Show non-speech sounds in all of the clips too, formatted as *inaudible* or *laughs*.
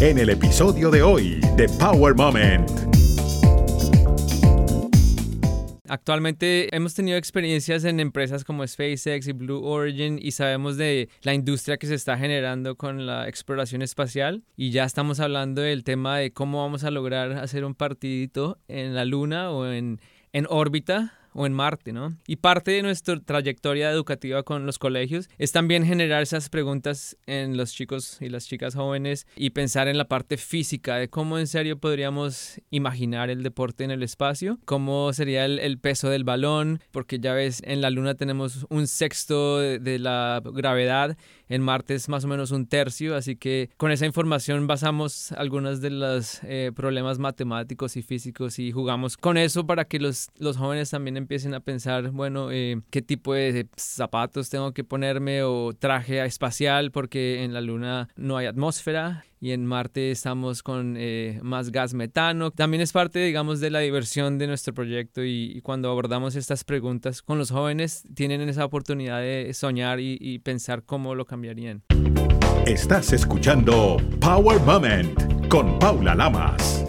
en el episodio de hoy de Power Moment. Actualmente hemos tenido experiencias en empresas como SpaceX y Blue Origin y sabemos de la industria que se está generando con la exploración espacial y ya estamos hablando del tema de cómo vamos a lograr hacer un partidito en la Luna o en, en órbita o en Marte, ¿no? Y parte de nuestra trayectoria educativa con los colegios es también generar esas preguntas en los chicos y las chicas jóvenes y pensar en la parte física de cómo en serio podríamos imaginar el deporte en el espacio, cómo sería el, peso del balón, porque ya ves, en la Luna tenemos un sexto de, la gravedad, en Marte es más o menos un tercio, así que con esa información basamos algunos de los eh, problemas matemáticos y físicos y jugamos con eso para que los, los jóvenes también empiecen a pensar, bueno, eh, qué tipo de zapatos tengo que ponerme o traje espacial porque en la Luna no hay atmósfera y en Marte estamos con eh, más gas metano. También es parte, digamos, de la diversión de nuestro proyecto y, cuando abordamos estas preguntas con los jóvenes tienen esa oportunidad de soñar y, y pensar cómo lo cambiarían. Estás escuchando Power Moment con Paula Lamas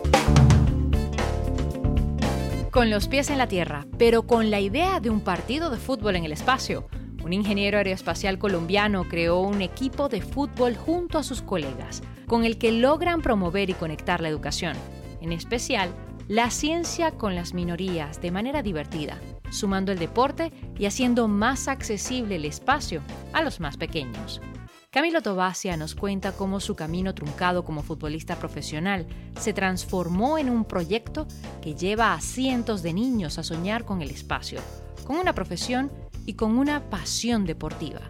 con los pies en la tierra, pero con la idea de un partido de fútbol en el espacio. Un ingeniero aeroespacial colombiano creó un equipo de fútbol junto a sus colegas, con el que logran promover y conectar la educación, en especial la ciencia con las minorías de manera divertida, sumando el deporte y haciendo más accesible el espacio a los más pequeños. Camilo Tobasia nos cuenta cómo su camino truncado como futbolista profesional se transformó en un proyecto que lleva a cientos de niños a soñar con el espacio, con una profesión y con una pasión deportiva.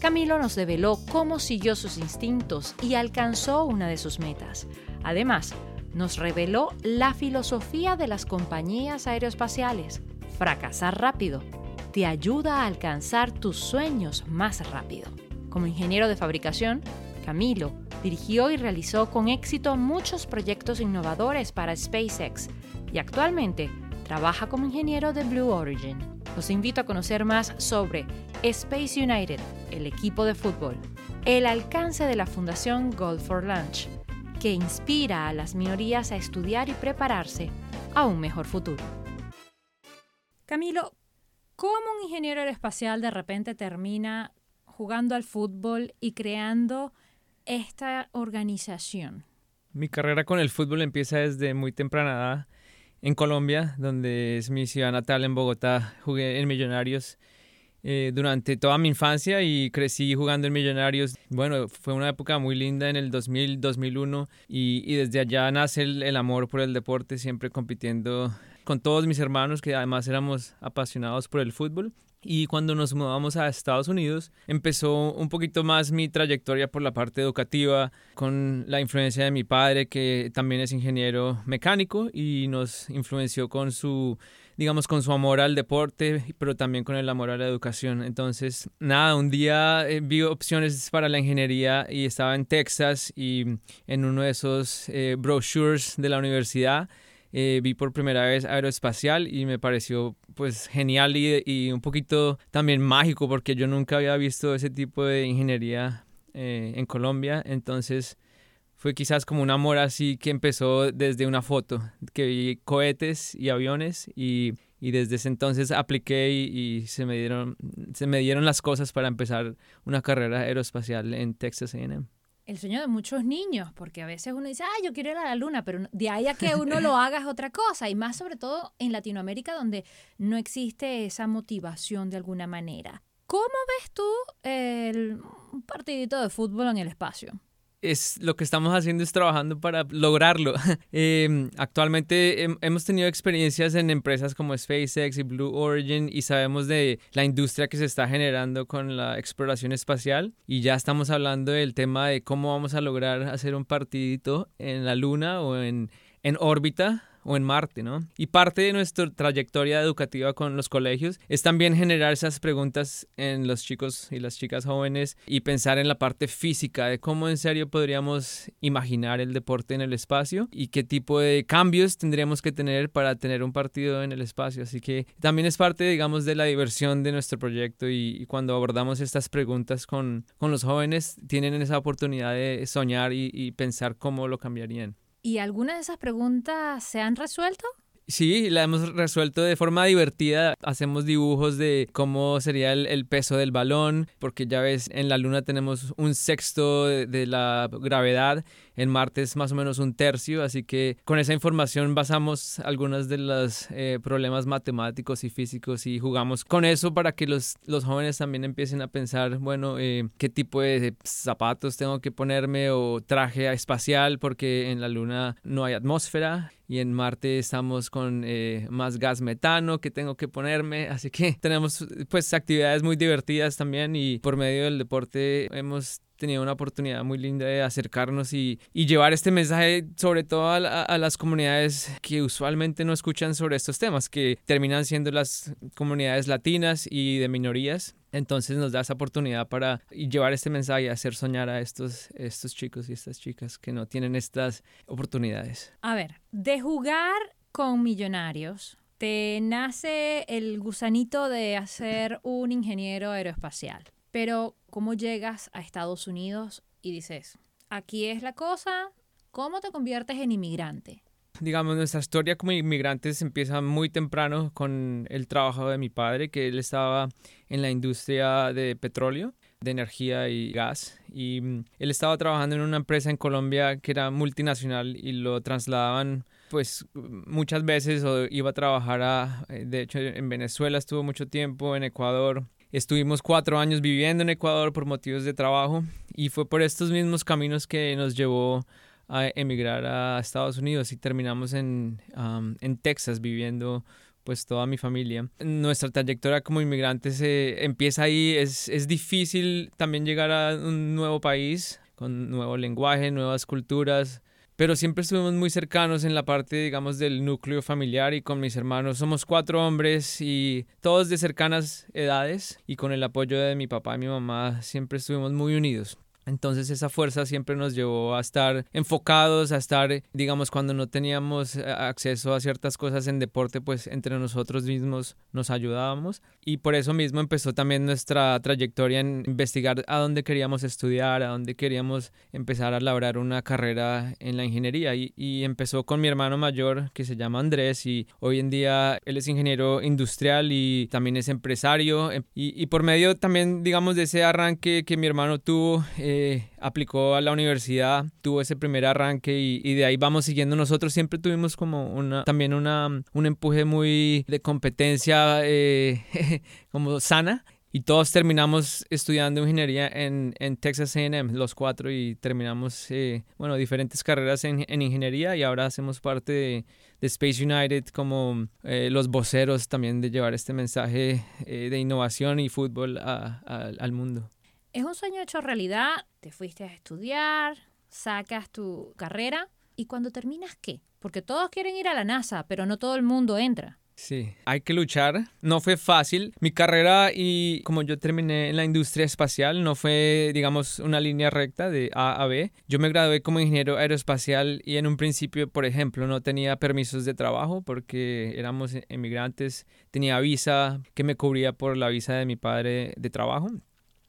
Camilo nos develó cómo siguió sus instintos y alcanzó una de sus metas. Además, nos reveló la filosofía de las compañías aeroespaciales. Fracasar rápido te ayuda a alcanzar tus sueños más rápido. Como ingeniero de fabricación, Camilo dirigió y realizó con éxito muchos proyectos innovadores para SpaceX y actualmente trabaja como ingeniero de Blue Origin. Los invito a conocer más sobre Space United, el equipo de fútbol, el alcance de la Fundación Gold for Lunch, que inspira a las minorías a estudiar y prepararse a un mejor futuro. Camilo, ¿cómo un ingeniero aeroespacial de repente termina jugando al fútbol y creando esta organización? Mi carrera con el fútbol empieza desde muy temprana edad en Colombia, donde es mi ciudad natal, en Bogotá. Jugué en Millonarios eh, durante toda mi infancia y crecí jugando en Millonarios. Bueno, fue una época muy linda en el 2000, 2001 y, desde allá nace el, el, amor por el deporte, siempre compitiendo con todos mis hermanos que además éramos apasionados por el fútbol. Y cuando nos mudamos a Estados Unidos, empezó un poquito más mi trayectoria por la parte educativa, con la influencia de mi padre, que también es ingeniero mecánico y nos influenció con su, digamos, con su amor al deporte, pero también con el amor a la educación. Entonces, nada, un día eh, vi opciones para la ingeniería y estaba en Texas y en uno de esos eh, brochures de la universidad eh, vi por primera vez aeroespacial y me pareció pues genial y, un poquito también mágico porque yo nunca había visto ese tipo de ingeniería eh, en Colombia. Entonces fue quizás como un amor así que empezó desde una foto, que vi cohetes y aviones y, y desde ese entonces apliqué y, se, me dieron, se me dieron las cosas para empezar una carrera aeroespacial en Texas AM el sueño de muchos niños, porque a veces uno dice, ah, yo quiero ir a la luna, pero de ahí a que uno lo *laughs* haga es otra cosa, y más sobre todo en Latinoamérica donde no existe esa motivación de alguna manera. ¿Cómo ves tú el partidito de fútbol en el espacio? Es lo que estamos haciendo es trabajando para lograrlo. *laughs* Em, actualmente hemos tenido experiencias en empresas como SpaceX y Blue Origin y sabemos de la industria que se está generando con la exploración espacial y ya estamos hablando del tema de cómo vamos a lograr hacer un partidito en la Luna o en, en órbita o en Marte, ¿no? Y parte de nuestra trayectoria educativa con los colegios es también generar esas preguntas en los chicos y las chicas jóvenes y pensar en la parte física de cómo en serio podríamos imaginar el deporte en el espacio y qué tipo de cambios tendríamos que tener para tener un partido en el espacio. Así que también es parte, digamos, de la diversión de nuestro proyecto y, cuando abordamos estas preguntas con, con, los jóvenes, tienen esa oportunidad de soñar y, y pensar cómo lo cambiarían. ¿Y algunas de esas preguntas se han resuelto? Sí, la hemos resuelto de forma divertida. Hacemos dibujos de cómo sería el, peso del balón, porque ya ves, en la Luna tenemos un sexto de, la gravedad, en Marte es más o menos un tercio, así que con esa información basamos algunos de los eh, problemas matemáticos y físicos y jugamos con eso para que los, los jóvenes también empiecen a pensar, bueno, eh, qué tipo de zapatos tengo que ponerme o traje espacial, porque en la Luna no hay atmósfera y en Marte estamos con eh, más gas metano que tengo que ponerme, así que tenemos pues actividades muy divertidas también y por medio del deporte hemos tenido una oportunidad muy linda de acercarnos y, y llevar este mensaje sobre todo a, a, las comunidades que usualmente no escuchan sobre estos temas, que terminan siendo las comunidades latinas y de minorías. Entonces nos da esa oportunidad para llevar este mensaje y hacer soñar a estos, estos chicos y estas chicas que no tienen estas oportunidades. A ver, de jugar con millonarios, te nace el gusanito de hacer un ingeniero aeroespacial. Pero, ¿cómo llegas a Estados Unidos y dices, aquí es la cosa, ¿cómo te conviertes en inmigrante? Digamos, nuestra historia como inmigrantes empieza muy temprano con el trabajo de mi padre, que él estaba en la industria de petróleo, de energía y gas. Y mm, él estaba trabajando en una empresa en Colombia que era multinacional y lo trasladaban pues muchas veces o iba a trabajar a, eh, de hecho en Venezuela estuvo mucho tiempo, en Ecuador, Estuvimos cuatro años viviendo en Ecuador por motivos de trabajo y fue por estos mismos caminos que nos llevó a emigrar a Estados Unidos y terminamos en, en Texas viviendo pues toda mi familia. Nuestra trayectoria como inmigrantes empieza ahí, es, es difícil también llegar a un nuevo país con nuevo lenguaje, nuevas culturas, pero siempre estuvimos muy cercanos en la parte, digamos, del núcleo familiar y con mis hermanos. Somos cuatro hombres y todos de cercanas edades y con el apoyo de mi papá y mi mamá siempre estuvimos muy unidos. Entonces esa fuerza siempre nos llevó a estar enfocados, a estar, digamos, cuando no teníamos eh, acceso a ciertas cosas en deporte, pues entre nosotros mismos nos ayudábamos. Y por eso mismo empezó también nuestra trayectoria en investigar a dónde queríamos estudiar, a dónde queríamos empezar a labrar una carrera en la ingeniería. Y, y empezó con mi hermano mayor, que se llama Andrés, y hoy en día él es ingeniero industrial y también es empresario. Y, y por medio también, digamos, de ese arranque que mi hermano tuvo, eh, aplicó a la universidad, tuvo ese primer arranque y, de ahí vamos siguiendo. Nosotros siempre tuvimos como una, también una, un empuje muy de competencia eh, *laughs* como sana. Y todos terminamos estudiando ingeniería en, en Texas AM, los cuatro, y terminamos, eh, bueno, diferentes carreras en, en, ingeniería y ahora hacemos parte de, de Space United como eh, los voceros también de llevar este mensaje de innovación y fútbol al mundo. Es un sueño hecho realidad, te fuiste a estudiar, sacas tu carrera y cuando terminas, ¿qué? Porque todos quieren ir a la NASA, pero no todo el mundo entra. Sí, hay que luchar. No fue fácil. Mi carrera y como yo terminé en la industria espacial, no fue, digamos, una línea recta de A a B. Yo me gradué como ingeniero aeroespacial y en un principio, por ejemplo, no tenía permisos de trabajo porque éramos emigrantes. Tenía visa que me cubría por la visa de mi padre de trabajo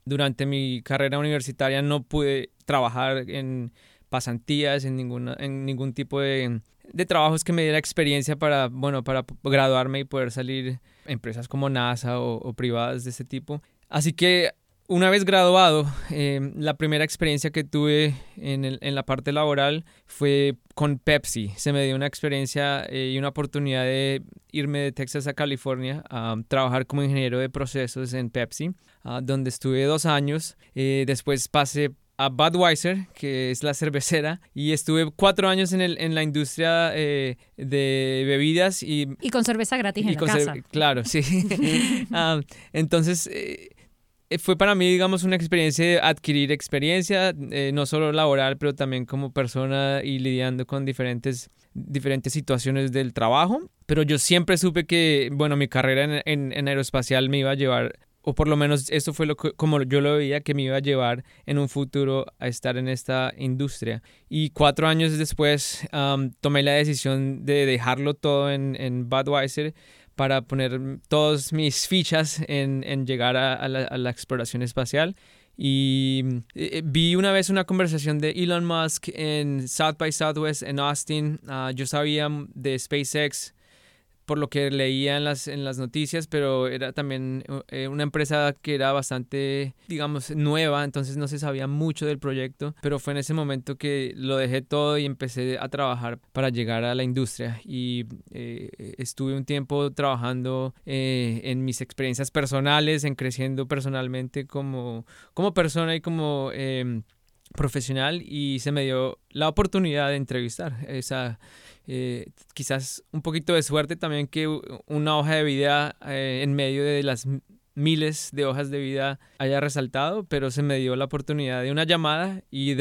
durante mi carrera universitaria no pude trabajar en pasantías, en, ninguna, en ningún tipo de, de trabajos que me diera experiencia para, bueno, para graduarme y poder salir empresas como NASA o, privadas de ese tipo. Así que una vez graduado, em, la primera experiencia que tuve en, el, en, la parte laboral fue con Pepsi. Se me dio una experiencia eh, y una oportunidad de irme de Texas a California a trabajar como ingeniero de procesos en Pepsi, donde estuve dos años. Eh, después pasé a Budweiser, que es la cervecera, y estuve cuatro años en, el, en la industria eh, de bebidas y... Y con cerveza gratis en la casa. Claro, sí. *laughs* *laughs* entonces eh, fue para mí, digamos, una experiencia de adquirir experiencia, eh, no solo laboral, pero también como persona y lidiando con diferentes, diferentes situaciones del trabajo. Pero yo siempre supe que, bueno, mi carrera en, en, aeroespacial me iba a llevar o por lo menos eso fue lo como yo lo veía que me iba a llevar en un futuro a estar en esta industria. Y cuatro años después tomé la decisión de dejarlo todo en, en Budweiser para poner todas mis fichas en, en llegar a, la, exploración espacial. Y eh, eh, vi una vez una conversación de Elon Musk en South by Southwest en Austin. Ah, yo sabía de SpaceX por lo que leía en las, en las noticias, pero era también eh, una empresa que era bastante, digamos, nueva, entonces no se sabía mucho del proyecto, pero fue en ese momento que lo dejé todo y empecé a trabajar para llegar a la industria. Y eh, estuve un tiempo trabajando eh, en mis experiencias personales, en creciendo personalmente como, como persona y como em, profesional y se me dio la oportunidad de entrevistar esa eh, quizás un poquito de suerte también que una hoja de vida eh, en medio de las miles de hojas de vida haya resaltado, pero se me dio la oportunidad de una llamada y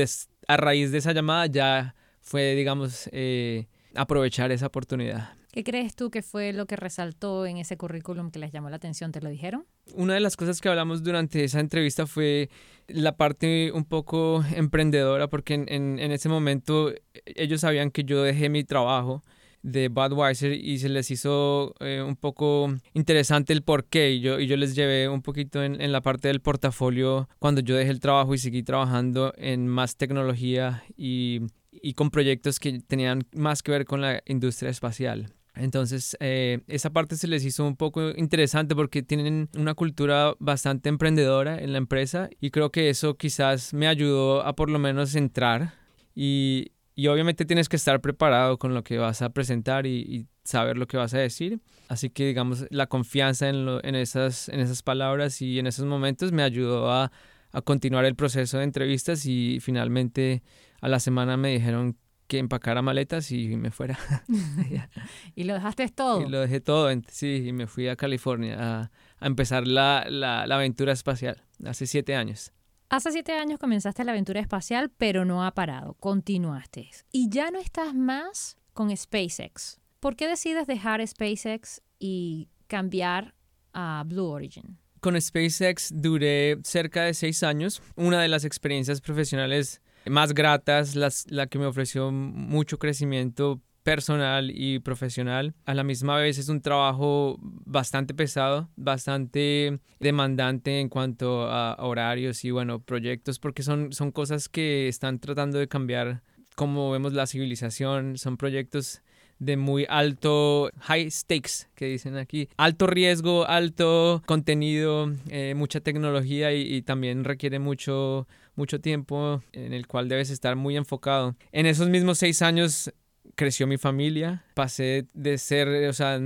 a raíz de esa llamada ya fue, digamos, eh, aprovechar esa oportunidad. ¿Qué crees tú que fue lo que resaltó en ese currículum que les llamó la atención? ¿Te lo dijeron? Una de las cosas que hablamos durante esa entrevista fue la parte un poco emprendedora, porque en, ese momento ellos sabían que yo dejé mi trabajo de Budweiser y se les hizo eh, un poco interesante el por qué y yo, y yo les llevé un poquito en, en, la parte del portafolio cuando yo dejé el trabajo y seguí trabajando en más tecnología y, y con proyectos que tenían más que ver con la industria espacial. Entonces, eh, esa parte se les hizo un poco interesante porque tienen una cultura bastante emprendedora en la empresa y creo que eso quizás me ayudó a por lo menos entrar y, y obviamente tienes que estar preparado con lo que vas a presentar y, saber lo que vas a decir. Así que, digamos, la confianza en, en, esas, en esas palabras y en esos momentos me ayudó a, a continuar el proceso de entrevistas y finalmente a la semana me dijeron que empacara maletas y me fuera. *laughs* *laughs* ¿Y lo dejaste todo? Y lo dejé todo, sí, y me fui a California a, a empezar la, la, la, aventura espacial, hace siete años. Hace siete años comenzaste la aventura espacial, pero no ha parado, continuaste. Y ya no estás más con SpaceX. ¿Por qué decides dejar SpaceX y cambiar a Blue Origin? Con SpaceX duré cerca de seis años. Una de las experiencias profesionales más gratas, las, la que me ofreció mucho crecimiento personal y profesional. A la misma vez es un trabajo bastante pesado, bastante demandante en cuanto a horarios y bueno, proyectos, porque son, son cosas que están tratando de cambiar cómo vemos la civilización, son proyectos de muy alto, high stakes, que dicen aquí. Alto riesgo, alto contenido, eh, mucha tecnología y, y, también requiere mucho, mucho tiempo en el cual debes estar muy enfocado. En esos mismos seis años creció mi familia, pasé de ser, o sea,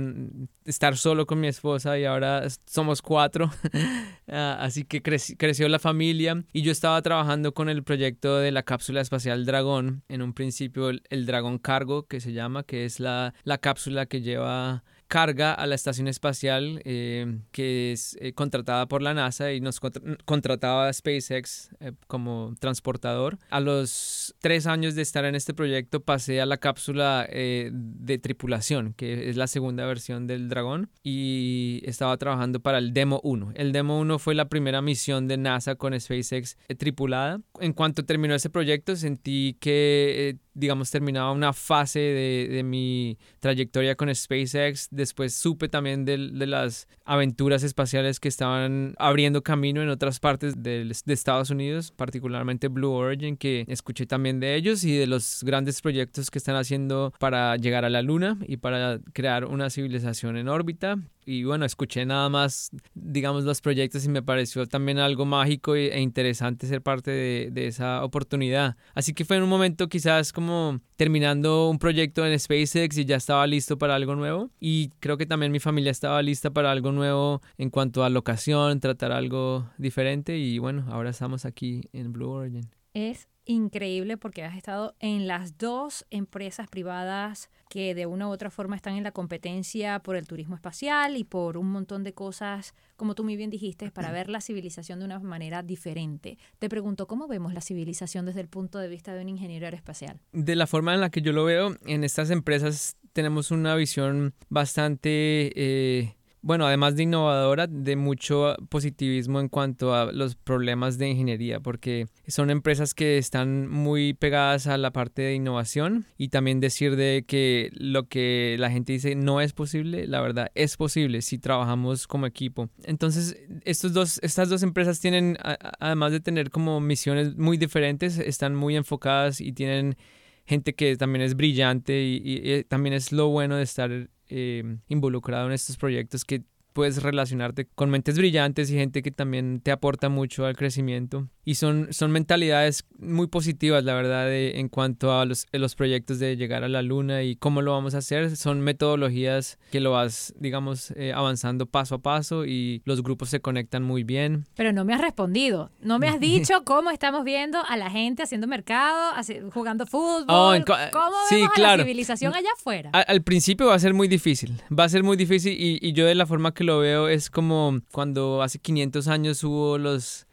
estar solo con mi esposa y ahora somos cuatro, *laughs* ah, así que creció la familia y yo estaba trabajando con el proyecto de la cápsula espacial Dragón, en un principio el, el Dragón Cargo que se llama, que es la, la cápsula que lleva carga a la estación espacial eh, que es eh, contratada por la NASA y nos contrataba a SpaceX eh, como transportador. A los tres años de estar en este proyecto pasé a la cápsula de tripulación, que es la segunda versión del Dragón, y estaba trabajando para el Demo 1. El Demo 1 fue la primera misión de NASA con SpaceX tripulada. En cuanto terminó ese proyecto sentí que digamos, terminaba una fase de, de, mi trayectoria con SpaceX. Después supe también de, las aventuras espaciales que estaban abriendo camino en otras partes de, de, Estados Unidos, particularmente Blue Origin, que escuché también de ellos y de los grandes proyectos que están haciendo para llegar a la Luna y para crear una civilización en órbita y bueno, escuché nada más, digamos, los proyectos y me pareció también algo mágico e interesante ser parte de, de, esa oportunidad. Así que fue en un momento quizás como terminando un proyecto en SpaceX y ya estaba listo para algo nuevo. Y creo que también mi familia estaba lista para algo nuevo en cuanto a locación, tratar algo diferente y bueno, ahora estamos aquí en Blue Origin. Es increíble porque has estado en las dos empresas privadas que de una u otra forma están en la competencia por el turismo espacial y por un montón de cosas, como tú muy bien dijiste, para ver la civilización de una manera diferente. Te pregunto, ¿cómo vemos la civilización desde el punto de vista de un ingeniero aeroespacial? De la forma en la que yo lo veo, en estas empresas tenemos una visión bastante... Eh, bueno, además de innovadora, de mucho positivismo en cuanto a los problemas de ingeniería, porque son empresas que están muy pegadas a la parte de innovación y también decir de que lo que la gente dice no es posible, la verdad es posible si trabajamos como equipo. Entonces, estos dos, estas dos empresas tienen, además de tener como misiones muy diferentes, están muy enfocadas y tienen gente que también es brillante y, también es lo bueno de estar eh, involucrado en estos proyectos que puedes relacionarte con mentes brillantes y gente que también te aporta mucho al crecimiento. Y son, son mentalidades muy positivas, la verdad, en cuanto a los, los proyectos de llegar a la luna y cómo lo vamos a hacer. Son metodologías que lo vas, digamos, eh, avanzando paso a paso y los grupos se conectan muy bien. Pero no me has respondido. No me has *laughs* dicho cómo estamos viendo a la gente haciendo mercado, jugando fútbol. Oh, ¿Cómo vemos a la civilización allá afuera? Al, principio va a ser muy difícil. Va a ser muy difícil y, y yo de la forma que lo veo es como cuando hace 500 años hubo los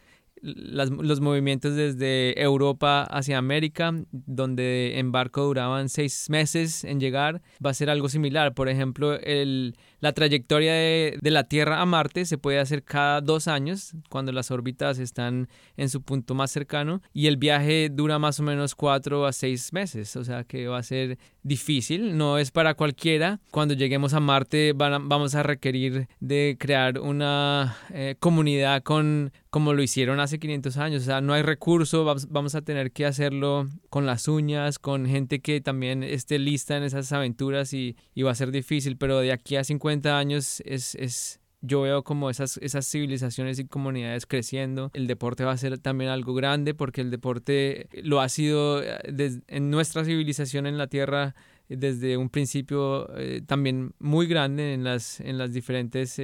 los movimientos desde Europa hacia América, donde en barco duraban seis meses en llegar, va a ser algo similar. Por ejemplo, el, la trayectoria de, de, la Tierra a Marte se puede hacer cada dos años, cuando las órbitas están en su punto más cercano, y el viaje dura más o menos cuatro a seis meses, o sea que va a ser difícil, no es para cualquiera. Cuando lleguemos a Marte vamos a requerir de crear una eh, comunidad con como lo hicieron hace 500 años, o sea, no hay recurso, vamos, a tener que hacerlo con las uñas, con gente que también esté lista en esas aventuras y, y va a ser difícil, pero de aquí a 50 años es, es yo veo como esas, esas civilizaciones y comunidades creciendo. El deporte va a ser también algo grande porque el deporte lo ha sido eh, en nuestra civilización en la Tierra eh, desde un principio eh, también muy grande en las, en las diferentes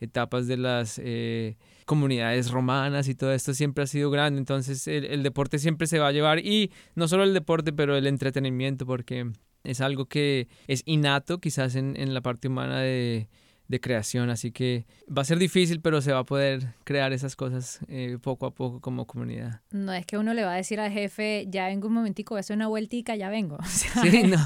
etapas de las comunidades romanas y todo esto siempre ha sido grande. Entonces el, el deporte siempre se va a llevar y no solo el deporte, pero el entretenimiento porque es algo que es innato quizás en, en la parte humana de de creación, así que va a ser difícil, pero se va a poder crear esas cosas eh, poco a poco como comunidad. No es que uno le va a decir al jefe, ya vengo un momentico, voy a hacer una vueltica, ya vengo. *laughs* sí, no.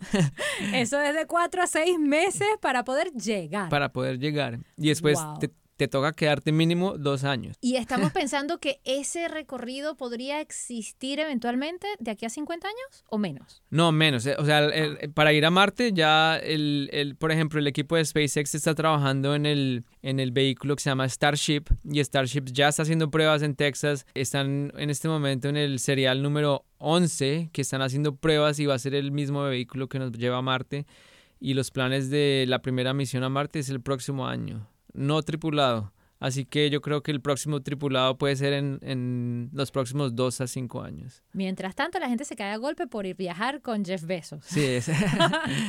*laughs* Eso es de cuatro a seis meses para poder llegar. Para poder llegar. Y después te toca quedarte mínimo dos años. Y estamos *laughs* pensando que ese recorrido podría existir eventualmente de aquí a 50 años o menos. No, menos. Eh, o sea, ah. para ir a Marte ya, el, el, por ejemplo, el equipo de SpaceX está trabajando en el, en el vehículo que se llama Starship y Starship ya está haciendo pruebas en Texas. Están en este momento en el serial número 11 que están haciendo pruebas y va a ser el mismo vehículo que nos lleva a Marte. Y los planes de la primera misión a Marte es el próximo año no tripulado. Así que yo creo que el próximo tripulado puede ser en, los próximos dos a cinco años. Mientras tanto, la gente se cae a golpe por ir viajar con Jeff Bezos. Sí, es.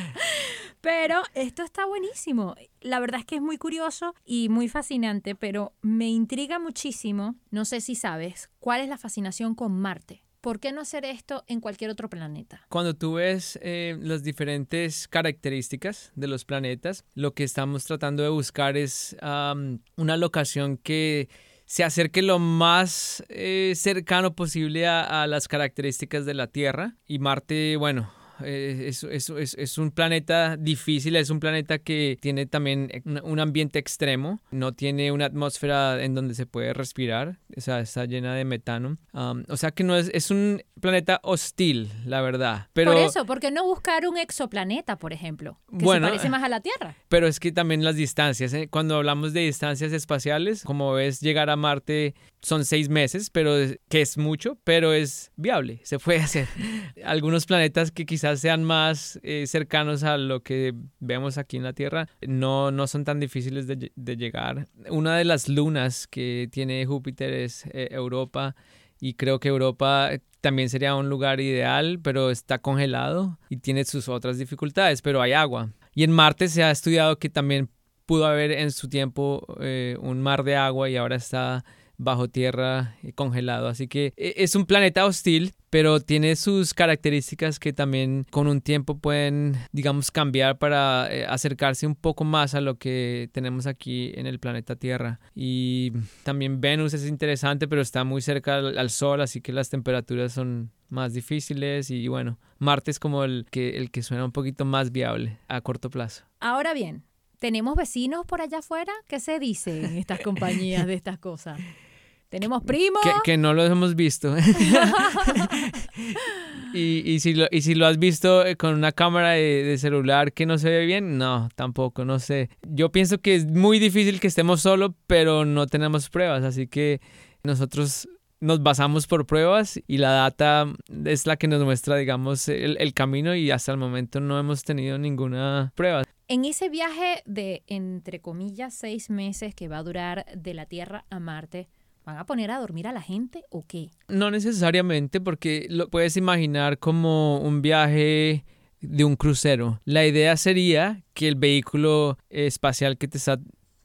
*laughs* pero esto está buenísimo. La verdad es que es muy curioso y muy fascinante, pero me intriga muchísimo. No sé si sabes cuál es la fascinación con Marte. ¿Por qué no hacer esto en cualquier otro planeta? Cuando tú ves eh, las diferentes características de los planetas, lo que estamos tratando de buscar es una locación que se acerque lo más eh, cercano posible a, las características de la Tierra. Y Marte, bueno, es, es, es, es, un planeta difícil, es un planeta que tiene también un ambiente extremo, no tiene una atmósfera en donde se puede respirar, o sea, está llena de metano. o sea que no es, es un planeta hostil, la verdad. Pero, por eso, porque no buscar un exoplaneta, por ejemplo, que se parece más a la *laughs* Tierra. Pero es que también las distancias, ¿eh? cuando hablamos de distancias espaciales, como ves, llegar a Marte son seis meses, pero que es mucho, pero es viable, se puede *laughs* hacer. Algunos planetas que quizás sean más eh, cercanos a lo que vemos aquí en la Tierra, no, no son tan difíciles de, llegar. Una de las lunas que tiene Júpiter es eh, Europa y creo que Europa también sería un lugar ideal, pero está congelado y tiene sus otras dificultades, pero hay agua. Y en Marte se ha estudiado que también pudo haber en su tiempo eh, un mar de agua y ahora está bajo tierra eh, congelado. Así que eh, es un planeta hostil, pero tiene sus características que también con un tiempo pueden, digamos, cambiar para eh, acercarse un poco más a lo que tenemos aquí en el planeta Tierra. Y también Venus es interesante, pero está muy cerca al, al Sol, así que las temperaturas son más difíciles y bueno, Marte es como el que, el que suena un poquito más viable a corto plazo. Ahora bien, ¿tenemos vecinos por allá afuera? ¿Qué se dice en estas *laughs* compañías de estas cosas? ¿Tenemos primos? Que, que no los hemos visto. *laughs* *laughs* y, y, si lo, y si lo has visto eh, con una cámara de, de, celular que no se ve bien, no, tampoco, no sé. Yo pienso que es muy difícil que estemos solos, pero no tenemos pruebas, así que nosotros nos basamos por pruebas y la data es la que nos muestra, digamos, el, el, camino y hasta el momento no hemos tenido ninguna prueba. En ese viaje de, entre comillas, seis meses que va a durar de la Tierra a Marte, ¿Van a poner a dormir a la gente o qué? No necesariamente, porque lo puedes imaginar como un viaje de un crucero. La idea sería que el vehículo espacial que te está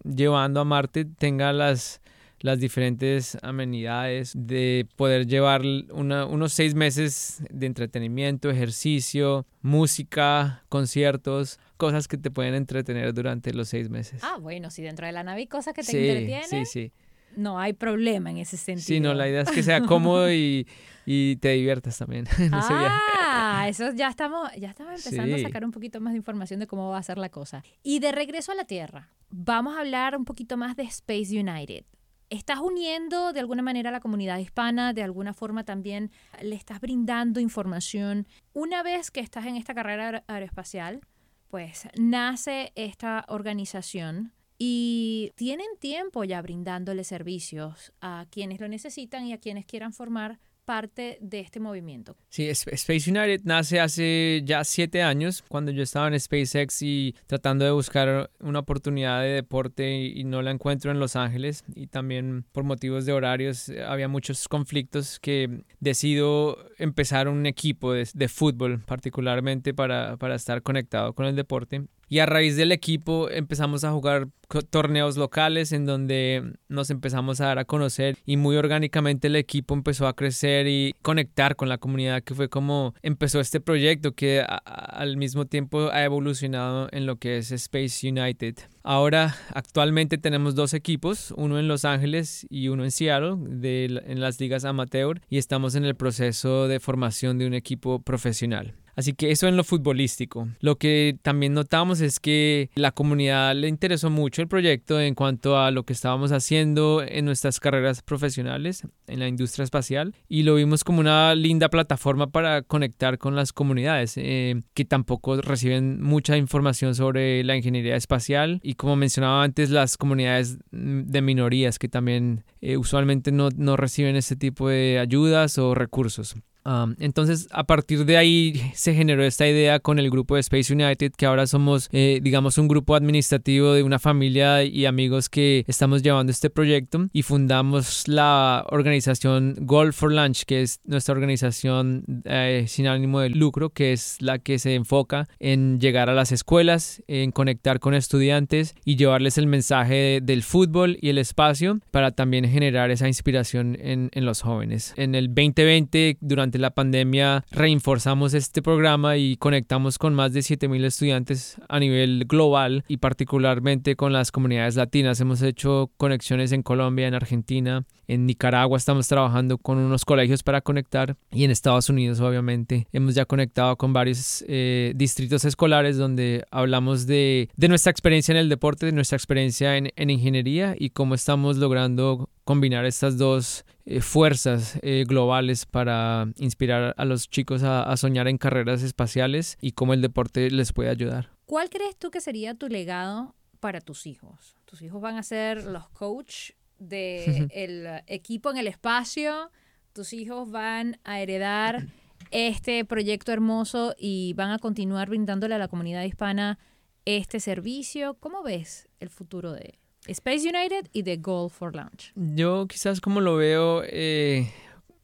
llevando a Marte tenga las, las diferentes amenidades de poder llevar una, unos seis meses de entretenimiento, ejercicio, música, conciertos, cosas que te pueden entretener durante los seis meses. Ah, bueno, si dentro de la nave hay cosas que te sí, entretienen. Sí, sí no hay problema en ese sentido. Sí, no, la idea es que sea cómodo y, y te diviertas también *laughs* en ese viaje. Ah, eso ya estamos, ya estamos empezando sí. a sacar un poquito más de información de cómo va a ser la cosa. Y de regreso a la Tierra, vamos a hablar un poquito más de Space United. ¿Estás uniendo de alguna manera a la comunidad hispana? ¿De alguna forma también le estás brindando información? Una vez que estás en esta carrera aeroespacial, pues nace esta organización y tienen tiempo ya brindándole servicios a quienes lo necesitan y a quienes quieran formar parte de este movimiento. Sí, Space United nace hace ya siete años, cuando yo estaba en SpaceX y tratando de buscar una oportunidad de deporte y, no la encuentro en Los Ángeles y también por motivos de horarios eh, había muchos conflictos que decido empezar un equipo de, de fútbol particularmente para, para estar conectado con el deporte y a raíz del equipo empezamos a jugar torneos locales en donde nos empezamos a dar a conocer y muy orgánicamente el equipo empezó a crecer y conectar con la comunidad que fue como empezó este proyecto que a, al mismo tiempo ha evolucionado en lo que es Space United. Ahora actualmente tenemos dos equipos, uno en Los Ángeles y uno en Seattle, de, en las ligas amateur y estamos en el proceso de formación de un equipo profesional. Así que eso en lo futbolístico. Lo que también notamos es que la comunidad le interesó mucho el proyecto en cuanto a lo que estábamos haciendo en nuestras carreras profesionales en la industria espacial y lo vimos como una linda plataforma para conectar con las comunidades eh, que tampoco reciben mucha información sobre la ingeniería espacial y como mencionaba antes las comunidades de minorías que también eh, usualmente no, no reciben este tipo de ayudas o recursos. Um, entonces, a partir de ahí se generó esta idea con el grupo de Space United, que ahora somos, eh, digamos, un grupo administrativo de una familia y amigos que estamos llevando este proyecto y fundamos la organización Goal for Lunch, que es nuestra organización eh, sin ánimo de lucro, que es la que se enfoca en llegar a las escuelas, en conectar con estudiantes y llevarles el mensaje de, del fútbol y el espacio para también generar esa inspiración en, en los jóvenes. En el 2020, durante la pandemia reforzamos este programa y conectamos con más de 7.000 estudiantes a nivel global y particularmente con las comunidades latinas. Hemos hecho conexiones en Colombia, en Argentina, en Nicaragua estamos trabajando con unos colegios para conectar y en Estados Unidos obviamente hemos ya conectado con varios eh, distritos escolares donde hablamos de, de, nuestra experiencia en el deporte, de nuestra experiencia en, en ingeniería y cómo estamos logrando combinar estas dos eh, fuerzas eh, globales para inspirar a los chicos a, a, soñar en carreras espaciales y cómo el deporte les puede ayudar. ¿Cuál crees tú que sería tu legado para tus hijos? ¿Tus hijos van a ser los coach del de equipo en el espacio? ¿Tus hijos van a heredar este proyecto hermoso y van a continuar brindándole a la comunidad hispana este servicio? ¿Cómo ves el futuro de Space United y The Goal for Launch. Yo quizás como lo veo, eh,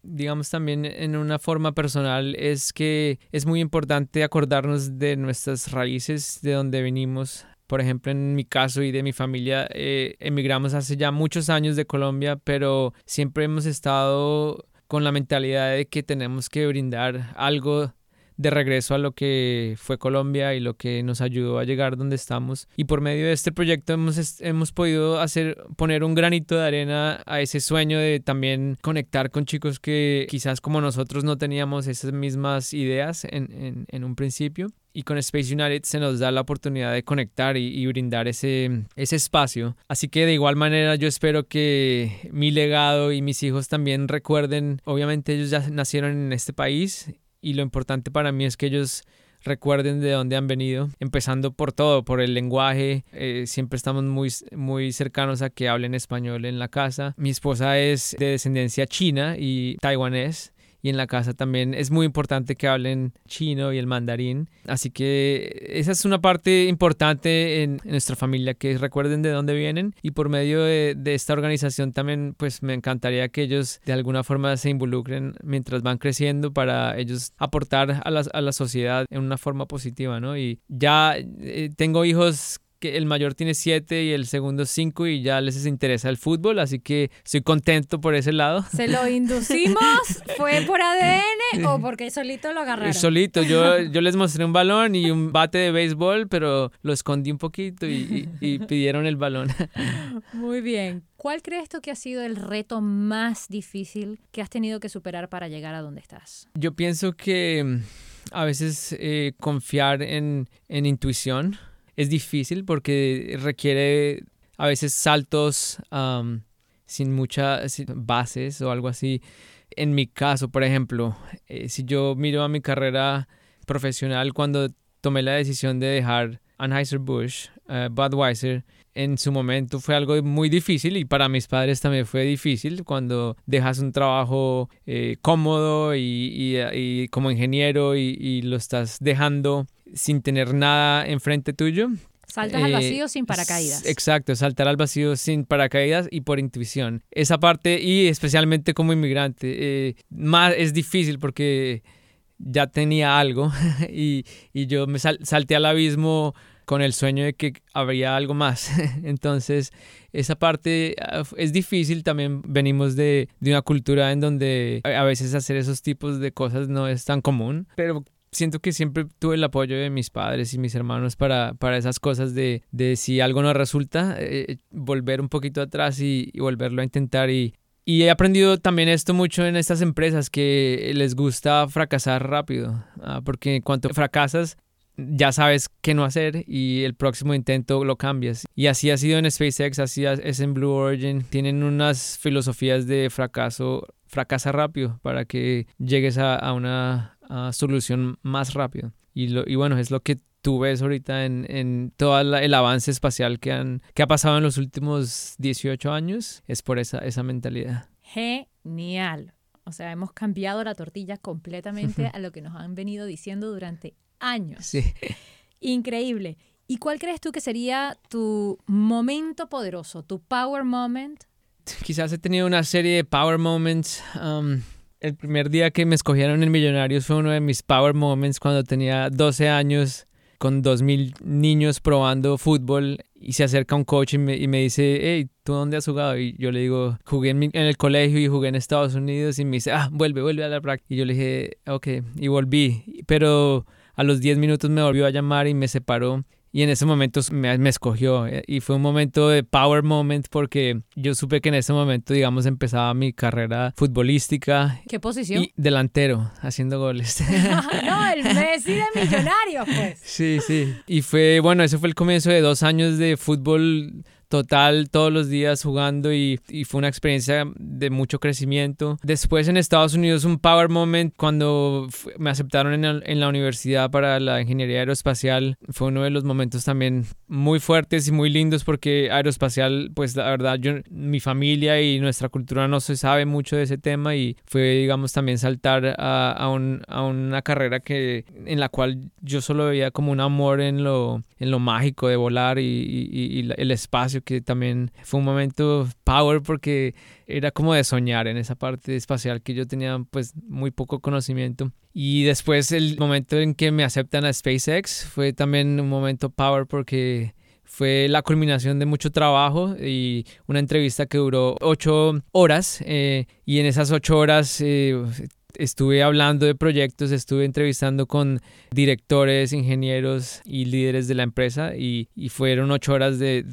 digamos también en una forma personal, es que es muy importante acordarnos de nuestras raíces, de donde venimos. Por ejemplo, en mi caso y de mi familia, eh, emigramos hace ya muchos años de Colombia, pero siempre hemos estado con la mentalidad de que tenemos que brindar algo de regreso a lo que fue Colombia y lo que nos ayudó a llegar donde estamos. Y por medio de este proyecto hemos, hemos podido hacer, poner un granito de arena a ese sueño de también conectar con chicos que quizás como nosotros no teníamos esas mismas ideas en, en, un principio y con Space United se nos da la oportunidad de conectar y, y, brindar ese, ese espacio. Así que de igual manera yo espero que mi legado y mis hijos también recuerden, obviamente ellos ya nacieron en este país y lo importante para mí es que ellos recuerden de dónde han venido, empezando por todo, por el lenguaje, eh, siempre estamos muy, muy cercanos a que hablen español en la casa. Mi esposa es de descendencia china y taiwanés, y en la casa también es muy importante que hablen chino y el mandarín. Así que esa es una parte importante en, nuestra familia, que recuerden de dónde vienen y por medio de, de, esta organización también pues me encantaría que ellos de alguna forma se involucren mientras van creciendo para ellos aportar a la, a la sociedad en una forma positiva, ¿no? Y ya eh, tengo hijos que el mayor tiene siete y el segundo cinco y ya les interesa el fútbol, así que estoy contento por ese lado. ¿Se lo *laughs* inducimos? ¿Fue por ADN o porque solito lo agarraron? Solito, yo, yo les mostré un balón y un bate de béisbol, pero lo escondí un poquito y, y, y pidieron el balón. *laughs* Muy bien. ¿Cuál crees tú que ha sido el reto más difícil que has tenido que superar para llegar a donde estás? Yo pienso que mm, a veces eh, confiar en, en intuición es difícil porque requiere a veces saltos um, sin muchas bases o algo así. En mi caso, por ejemplo, eh, si yo miro a mi carrera profesional cuando tomé la decisión de dejar Anheuser-Busch, uh, Budweiser, en su momento fue algo muy difícil y para mis padres también fue difícil cuando dejas un trabajo eh, cómodo y, y, y, como ingeniero y, y, lo estás dejando sin tener nada enfrente tuyo. Saltas eh, al vacío sin paracaídas. Exacto, saltar al vacío sin paracaídas y por intuición. Esa parte, y especialmente como inmigrante, eh, más es difícil porque ya tenía algo *laughs* y, y yo me sal, salté al abismo con el sueño de que habría algo más. *laughs* Entonces, esa parte ah, es difícil. También venimos de, de, una cultura en donde a veces hacer esos tipos de cosas no es tan común. Pero siento que siempre tuve el apoyo de mis padres y mis hermanos para, para esas cosas de, de si algo no resulta, eh, volver un poquito atrás y, y volverlo a intentar y, y he aprendido también esto mucho en estas empresas que les gusta fracasar rápido, ¿ah? porque en cuanto fracasas ya sabes qué no hacer y el próximo intento lo cambias. Y así ha sido en SpaceX, así es en Blue Origin. Tienen unas filosofías de fracaso, fracasa rápido para que llegues a, a una a solución más rápido. Y, lo, y bueno, es lo que tú ves ahorita en, en todo el avance espacial que, han, que ha pasado en los últimos 18 años, es por esa, esa mentalidad. Genial. O sea, hemos cambiado la tortilla completamente *laughs* a lo que nos han venido diciendo durante años. Sí. Increíble. ¿Y cuál crees tú que sería tu momento poderoso, tu power moment? Quizás he tenido una serie de power moments. Um, el primer día que me escogieron en Millonarios fue uno de mis power moments cuando tenía 12 años con 2.000 niños probando fútbol y se acerca un coach y me, y me, dice, hey, ¿tú dónde has jugado? Y yo le digo, jugué en, mi, en, el colegio y jugué en Estados Unidos y me dice, ah, vuelve, vuelve a la práctica. Y yo le dije, ok, y volví. Pero a los 10 minutos me volvió a llamar y me separó y en ese momento me, me, escogió eh, y fue un momento de power moment porque yo supe que en ese momento, digamos, empezaba mi carrera futbolística. ¿Qué posición? Y delantero, haciendo goles. *laughs* no, el *laughs* Messi de Millonarios, pues. Sí, sí. Y fue, bueno, ese fue el comienzo de dos años de fútbol total todos los días jugando y, y, fue una experiencia de mucho crecimiento. Después en Estados Unidos un power moment cuando me aceptaron en, el, en, la universidad para la ingeniería aeroespacial fue uno de los momentos también muy fuertes y muy lindos porque aeroespacial pues la verdad yo mi familia y nuestra cultura no se sabe mucho de ese tema y fue digamos también saltar a, a, un, a una carrera que en la cual yo solo veía como un amor en lo, en lo mágico de volar y, y, y el espacio que también fue un momento power porque era como de soñar en esa parte espacial que yo tenía pues muy poco conocimiento. Y después el momento en que me aceptan a SpaceX fue también un momento power porque fue la culminación de mucho trabajo y una entrevista que duró ocho horas eh, y en esas ocho horas eh, estuve hablando de proyectos, estuve entrevistando con directores, ingenieros y líderes de la empresa y, fueron ocho horas de,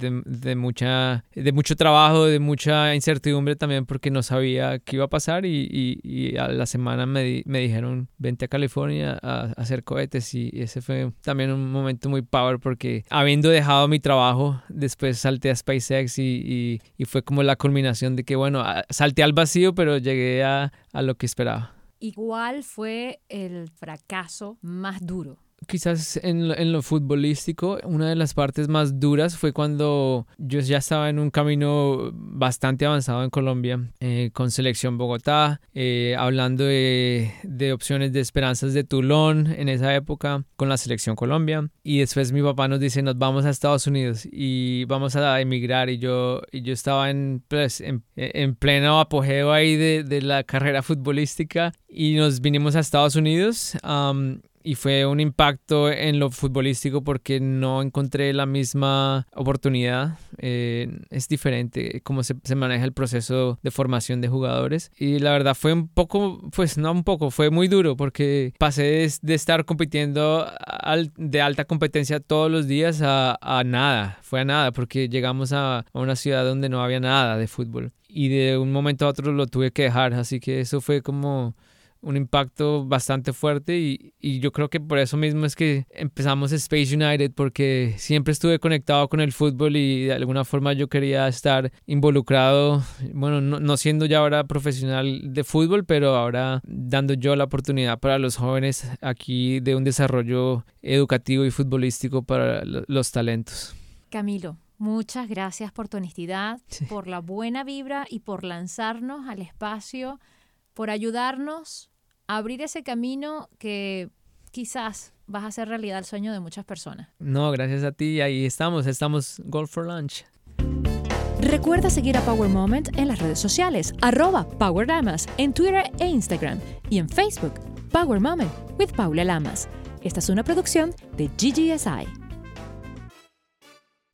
mucha, de mucho trabajo, de mucha incertidumbre también porque no sabía qué iba a pasar y, a la semana me, me, dijeron vente a California a, hacer cohetes y ese fue también un momento muy power porque habiendo dejado mi trabajo después salté a SpaceX y, fue como la culminación de que bueno, salté al vacío pero llegué a lo que esperaba. Igual fue el fracaso más duro quizás en lo, en lo, futbolístico, una de las partes más duras fue cuando yo ya estaba en un camino bastante avanzado en Colombia, eh, con Selección Bogotá, eh, hablando de, de, opciones de esperanzas de Tulón en esa época, con la Selección Colombia. Y después mi papá nos dice, nos vamos a Estados Unidos y vamos a emigrar. Y yo, y yo estaba en, pues, en, en pleno apogeo ahí de, de, la carrera futbolística y nos vinimos a Estados Unidos y fue un impacto en lo futbolístico porque no encontré la misma oportunidad. Eh, es diferente cómo se, se, maneja el proceso de formación de jugadores. Y la verdad fue un poco, pues no un poco, fue muy duro porque pasé de, estar compitiendo de alta competencia todos los días a, a, nada. Fue a nada porque llegamos a, a una ciudad donde no había nada de fútbol. Y de un momento a otro lo tuve que dejar. Así que eso fue como un impacto bastante fuerte y, y, yo creo que por eso mismo es que empezamos Space United porque siempre estuve conectado con el fútbol y de alguna forma yo quería estar involucrado, bueno, no, no, siendo ya ahora profesional de fútbol, pero ahora dando yo la oportunidad para los jóvenes aquí de un desarrollo educativo y futbolístico para los talentos. Camilo, muchas gracias por tu honestidad, por la buena vibra y por lanzarnos al espacio, por ayudarnos abrir ese camino que quizás vas a hacer realidad el sueño de muchas personas. No, gracias a ti. Ahí estamos, estamos Golf for Lunch. Recuerda seguir a Power Moment en las redes sociales, arroba Power Lamas, en Twitter e Instagram y en Facebook, Power Moment with Paula Lamas. Esta es una producción de GGSI.